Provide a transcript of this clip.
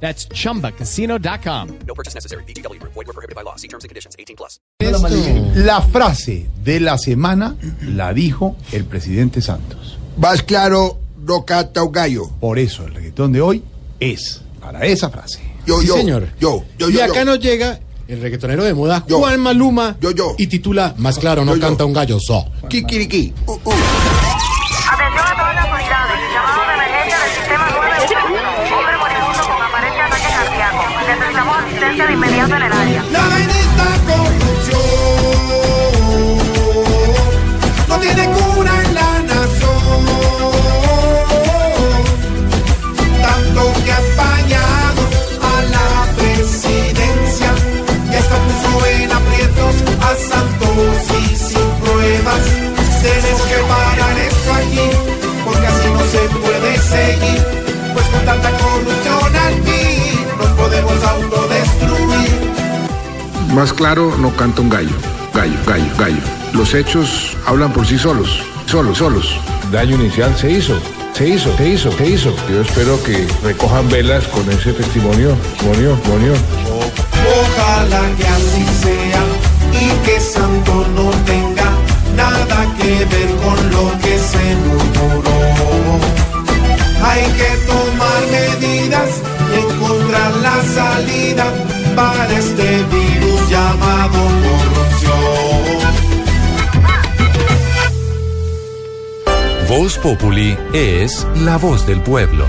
That's chumbacasino.com. No purchase necessary. BGW. Void were prohibited by law. See terms and conditions. 18 plus. La frase de la semana la dijo el presidente Santos. Más claro, no canta un gallo. Por eso el reggaetón de hoy es para esa frase. Yo, Sí, yo, señor. yo, yo, y yo, acá yo. nos llega el reggaetonero de moda Yo. Juan Maluma Yo, yo. y titula Más claro, no Yo, yo. canta un gallo, so. Kikiriki. Uh, uh. Asistencia de inmediato en el. La bendita corrupción no tiene cura en la nación. Tanto que ha fallado a la presidencia y hasta puso en aprietos a Santos y sin pruebas. Tenemos que parar esto aquí porque así no se puede seguir. Más claro, no canta un gallo. Gallo, gallo, gallo. Los hechos hablan por sí solos. Solos, solos. Daño inicial se hizo. Se hizo, se hizo, se hizo. Yo espero que recojan velas con ese testimonio. Testimonio, testimonio. Ojalá que así sea y que Santo no tenga nada que ver con lo que se murmuró. Hay que tomar medidas y encontrar la salida para este virus Voz Populi es la voz del pueblo.